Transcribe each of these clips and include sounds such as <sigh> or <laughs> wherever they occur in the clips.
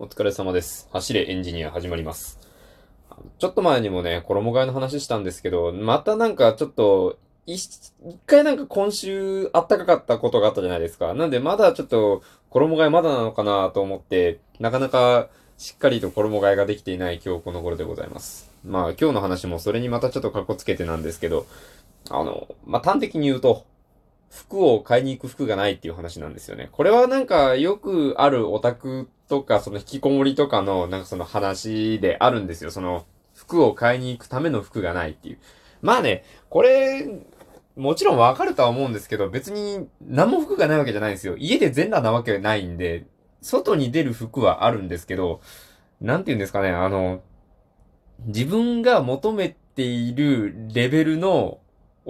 お疲れ様です。走れエンジニア始まります。ちょっと前にもね、衣替えの話したんですけど、またなんかちょっと、一回なんか今週あったかかったことがあったじゃないですか。なんでまだちょっと衣替えまだなのかなと思って、なかなかしっかりと衣替えができていない今日この頃でございます。まあ今日の話もそれにまたちょっと格好つけてなんですけど、あの、まあ端的に言うと、服を買いに行く服がないっていう話なんですよね。これはなんかよくあるオタクとかその引きこもりとかのなんかその話であるんですよ。その服を買いに行くための服がないっていう。まあね、これ、もちろんわかるとは思うんですけど、別に何も服がないわけじゃないんですよ。家で全裸なわけないんで、外に出る服はあるんですけど、なんて言うんですかね、あの、自分が求めているレベルの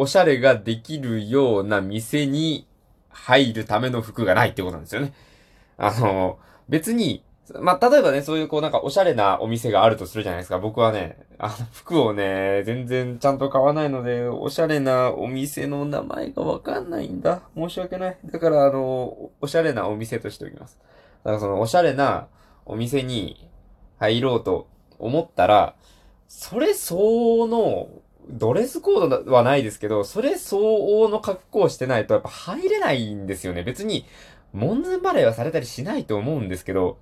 おしゃれができるような店に入るための服がないってことなんですよね。あの、別に、まあ、例えばね、そういうこうなんかおしゃれなお店があるとするじゃないですか。僕はね、あの、服をね、全然ちゃんと買わないので、おしゃれなお店の名前がわかんないんだ。申し訳ない。だから、あの、おしゃれなお店としておきます。だからそのおしゃれなお店に入ろうと思ったら、それ相応のドレスコードはないですけど、それ相応の格好をしてないとやっぱ入れないんですよね。別に、門前払いはされたりしないと思うんですけど、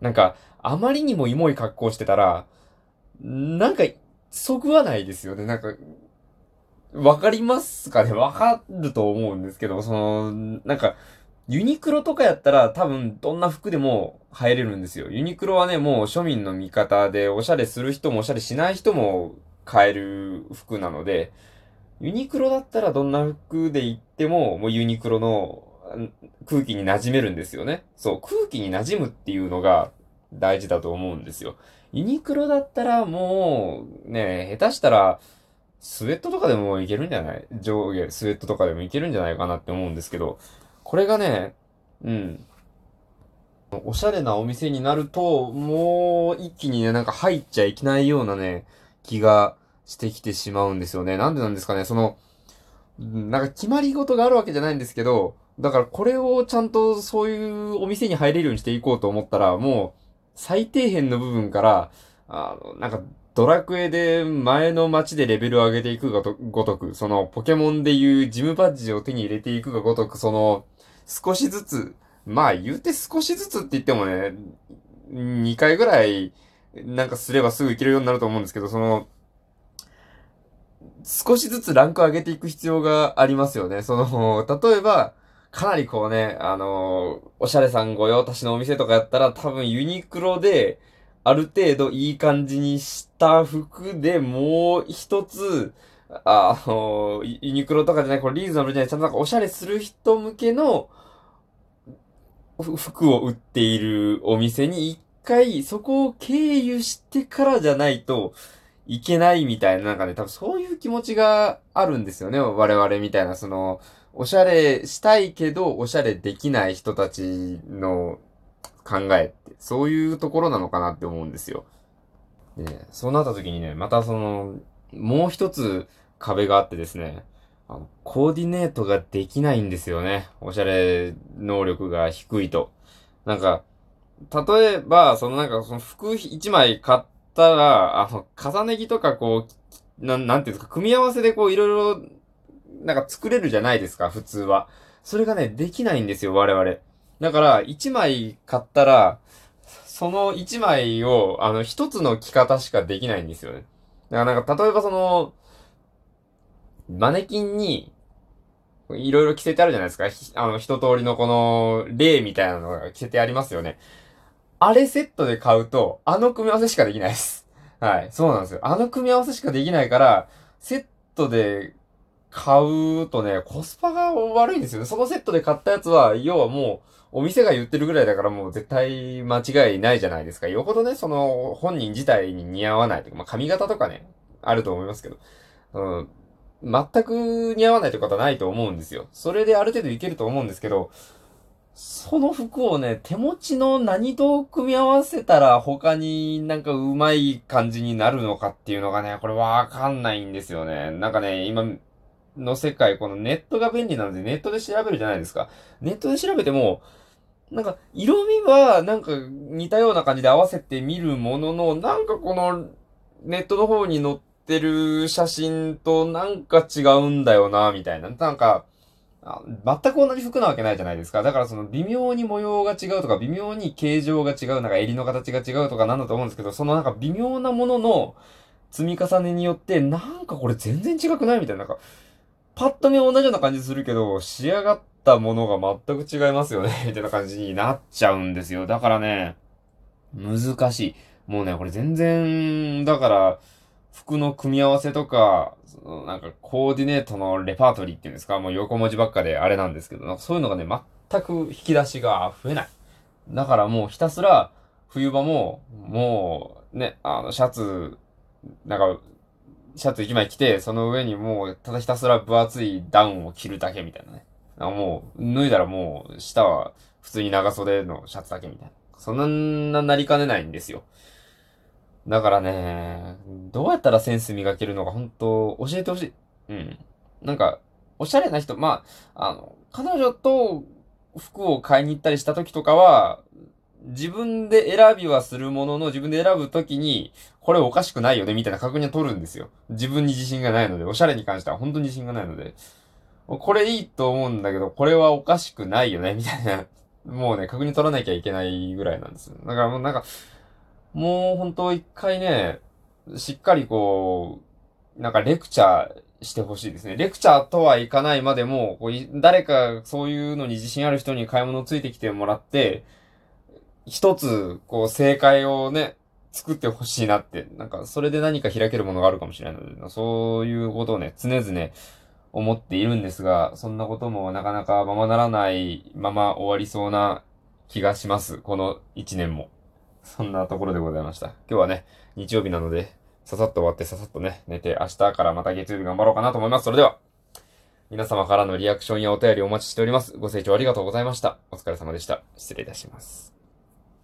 なんか、あまりにもイモい格好してたら、なんか、そぐわないですよね。なんか、わかりますかね？わかると思うんですけど、その、なんか、ユニクロとかやったら多分どんな服でも入れるんですよ。ユニクロはね、もう庶民の味方で、おしゃれする人もおしゃれしない人も買える服なので、ユニクロだったらどんな服で行っても、もうユニクロの空気に馴染めるんですよね。そう、空気に馴染むっていうのが大事だと思うんですよ。ユニクロだったらもう、ね、下手したら、スウェットとかでもいけるんじゃない？上下、スウェットとかでもいけるんじゃないかなって思うんですけど、これがね、うん。おしゃれなお店になると、もう一気にね、なんか入っちゃいけないようなね、気がしてきてしまうんですよね。なんでなんですかね、その、なんか決まり事があるわけじゃないんですけど、だからこれをちゃんとそういうお店に入れるようにしていこうと思ったら、もう最底辺の部分から、あの、なんかドラクエで前の街でレベルを上げていくがごとく、そのポケモンでいうジムバッジを手に入れていくがごとく、その少しずつ、まあ言うて少しずつって言ってもね、2回ぐらいなんかすればすぐ行けるようになると思うんですけど、その、少しずつランク上げていく必要がありますよね。その、例えば、かなりこうね、あのおしゃれさん御用達のお店とかやったら、多分ユニクロで、ある程度いい感じにした服でもう一つ、あのユニクロとかじゃない、これリーズナブルじゃない、ちゃんとなんかおしゃれする人向けの服を売っているお店に一回そこを経由してからじゃないといけないみたいな、なんかね、多分そういう気持ちがあるんですよね。我々みたいな、その、おしゃれしたいけど、おしゃれできない人たちの考えって、そういうところなのかなって思うんですよ。で、そうなった時にね、またその、もう一つ壁があってですね、あの、コーディネートができないんですよね。おしゃれ能力が低いと。なんか、例えば、そのなんかその服一枚買ったら、あの、重ね着とかこう、なん、なんていうんですか、組み合わせでこういろいろ、なんか作れるじゃないですか、普通は。それがね、できないんですよ、我々。だから、一枚買ったら、その一枚を、あの、一つの着方しかできないんですよね。だからなんか、例えばその、マネキンに、いろいろ着せてあるじゃないですか。あの、一通りのこの、例みたいなのが着せてありますよね。あれセットで買うと、あの組み合わせしかできないです。<laughs> はい。そうなんですよ。あの組み合わせしかできないから、セットで買うとね、コスパが悪いんですよね。そのセットで買ったやつは、要はもう、お店が言ってるぐらいだからもう絶対間違いないじゃないですか。よほどね、その、本人自体に似合わないとか、まあ髪型とかね、あると思いますけど、うん、全く似合わないってことはないと思うんですよ。それである程度いけると思うんですけど、その服をね、手持ちの何と組み合わせたら他になんかうまい感じになるのかっていうのがね、これわかんないんですよね。なんかね、今の世界、このネットが便利なのでネットで調べるじゃないですか。ネットで調べても、なんか、色味は、なんか、似たような感じで合わせて見るものの、なんかこの、ネットの方に載ってる写真となんか違うんだよな、みたいな。なんか、全く同じ服なわけないじゃないですか。だからその微妙に模様が違うとか、微妙に形状が違う、なんか襟の形が違うとかなんだと思うんですけど、そのなんか微妙なものの積み重ねによって、なんかこれ全然違くないみたいな、なんか、パッと見同じような感じするけど、仕上がったものが全く違いますよね <laughs> みたいな感じになっちゃうんですよ。だからね、難しい。もうね、これ全然、だから、服の組み合わせとか、そのなんかコーディネートのレパートリーっていうんですか、もう横文字ばっかであれなんですけど、なんかそういうのがね、全く引き出しが増えない。だからもうひたすら、冬場も、もう、ね、あの、シャツ、なんか、シャツ1枚着て、その上にもう、ただひたすら分厚いダウンを着るだけみたいなね。なもう、脱いだらもう、下は普通に長袖のシャツだけみたいな。そんななりかねないんですよ。だからね、どうやったらセンス磨けるのか本当教えてほしい。うん。なんか、おしゃれな人、まあ、あの、彼女と服を買いに行ったりした時とかは、自分で選びはするものの、自分で選ぶときに、これおかしくないよね、みたいな確認を取るんですよ。自分に自信がないので、おしゃれに関しては本当に自信がないので、これいいと思うんだけど、これはおかしくないよね、みたいな。もうね、確認取らなきゃいけないぐらいなんですよ。だからもうなんか、もう本当一回ね、しっかりこう、なんかレクチャーしてほしいですね。レクチャーとはいかないまでも、こう誰かそういうのに自信ある人に買い物ついてきてもらって、一つ、こう、正解をね、作ってほしいなって、なんか、それで何か開けるものがあるかもしれないので、そういうことをね、常々思っているんですが、そんなこともなかなかままならないまま終わりそうな気がします。この一年も。そんなところでございました。今日はね、日曜日なので、ささっと終わってささっとね、寝て、明日からまた月曜日頑張ろうかなと思います。それでは、皆様からのリアクションやお便りお待ちしております。ご清聴ありがとうございました。お疲れ様でした。失礼いたします。